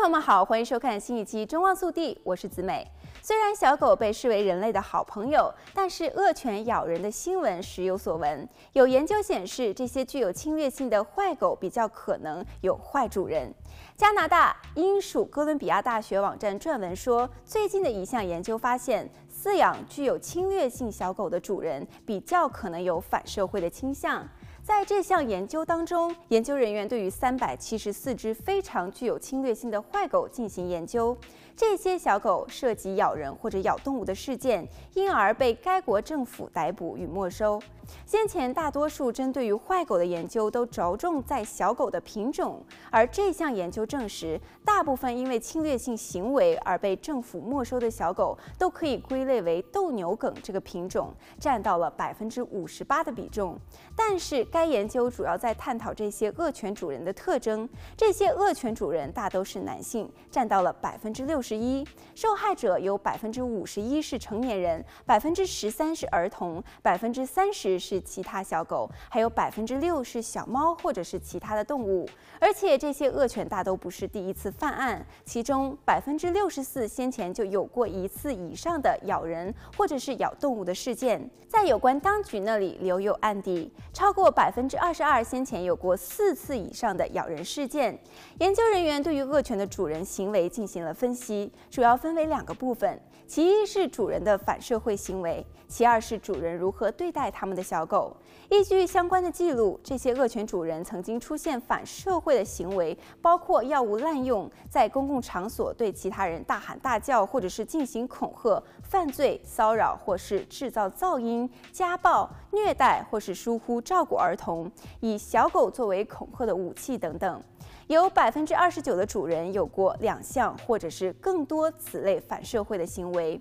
朋友们好，欢迎收看新一期《中望速递》，我是子美。虽然小狗被视为人类的好朋友，但是恶犬咬人的新闻时有所闻。有研究显示，这些具有侵略性的坏狗比较可能有坏主人。加拿大英属哥伦比亚大学网站撰文说，最近的一项研究发现，饲养具有侵略性小狗的主人比较可能有反社会的倾向。在这项研究当中，研究人员对于三百七十四只非常具有侵略性的坏狗进行研究。这些小狗涉及咬人或者咬动物的事件，因而被该国政府逮捕与没收。先前大多数针对于坏狗的研究都着重在小狗的品种，而这项研究证实，大部分因为侵略性行为而被政府没收的小狗，都可以归类为斗牛梗这个品种，占到了百分之五十八的比重。但是该该研究主要在探讨这些恶犬主人的特征，这些恶犬主人大都是男性，占到了百分之六。十一受害者有百分之五十一是成年人，百分之十三是儿童，百分之三十是其他小狗，还有百分之六是小猫或者是其他的动物。而且这些恶犬大都不是第一次犯案，其中百分之六十四先前就有过一次以上的咬人或者是咬动物的事件，在有关当局那里留有案底。超过百百分之二十二先前有过四次以上的咬人事件。研究人员对于恶犬的主人行为进行了分析。主要分为两个部分，其一是主人的反社会行为，其二是主人如何对待他们的小狗。依据相关的记录，这些恶犬主人曾经出现反社会的行为，包括药物滥用，在公共场所对其他人大喊大叫，或者是进行恐吓、犯罪、骚扰，或是制造噪音、家暴、虐待，或是疏忽照顾儿儿童，以小狗作为恐吓的武器等等。有百分之二十九的主人有过两项或者是更多此类反社会的行为。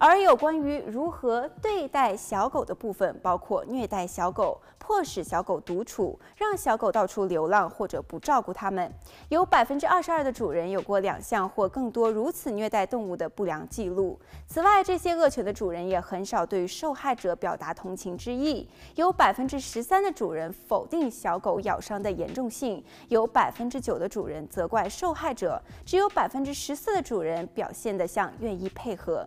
而有关于如何对待小狗的部分，包括虐待小狗、迫使小狗独处、让小狗到处流浪或者不照顾它们。有百分之二十二的主人有过两项或更多如此虐待动物的不良记录。此外，这些恶犬的主人也很少对受害者表达同情之意。有百分之十三的主人否定小狗咬伤的严重性，有百分之九的主人责怪受害者，只有百分之十四的主人表现得像愿意配合。